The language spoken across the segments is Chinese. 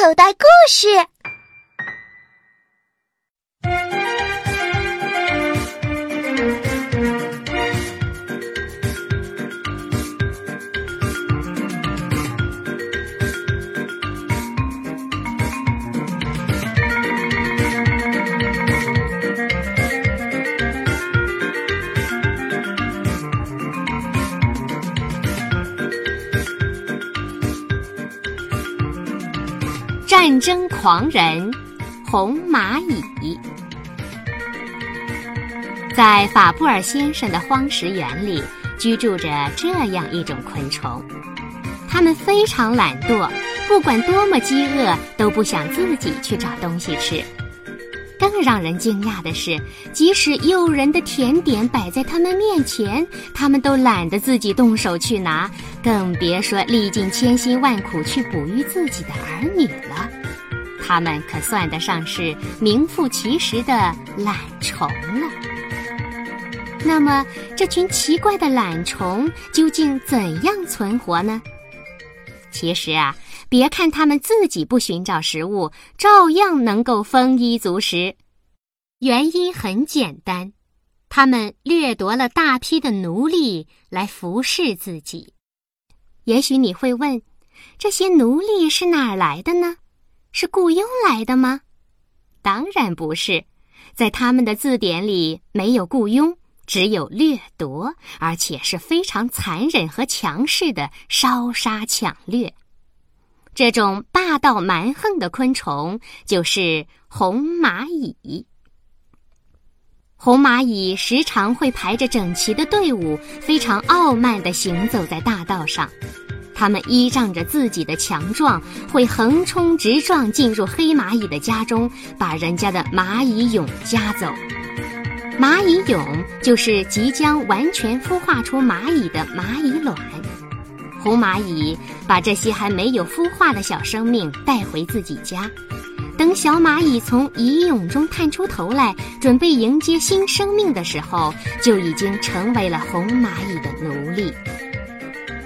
口袋故事。战争狂人红蚂蚁，在法布尔先生的荒石园里居住着这样一种昆虫，它们非常懒惰，不管多么饥饿，都不想自己去找东西吃。更让人惊讶的是，即使诱人的甜点摆在他们面前，他们都懒得自己动手去拿，更别说历尽千辛万苦去哺育自己的儿女了。他们可算得上是名副其实的懒虫了。那么，这群奇怪的懒虫究竟怎样存活呢？其实啊。别看他们自己不寻找食物，照样能够丰衣足食。原因很简单，他们掠夺了大批的奴隶来服侍自己。也许你会问，这些奴隶是哪儿来的呢？是雇佣来的吗？当然不是，在他们的字典里没有雇佣，只有掠夺，而且是非常残忍和强势的烧杀抢掠。这种霸道蛮横的昆虫就是红蚂蚁。红蚂蚁时常会排着整齐的队伍，非常傲慢地行走在大道上。它们依仗着自己的强壮，会横冲直撞进入黑蚂蚁的家中，把人家的蚂蚁蛹夹走。蚂蚁蛹就是即将完全孵化出蚂蚁的蚂蚁卵。红蚂蚁把这些还没有孵化的小生命带回自己家，等小蚂蚁从蚁蛹中探出头来，准备迎接新生命的时候，就已经成为了红蚂蚁的奴隶。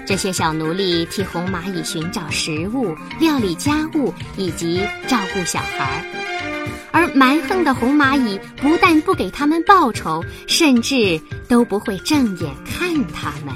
这些小奴隶替红蚂蚁寻找食物、料理家务以及照顾小孩，而蛮横的红蚂蚁不但不给他们报酬，甚至都不会正眼看他们。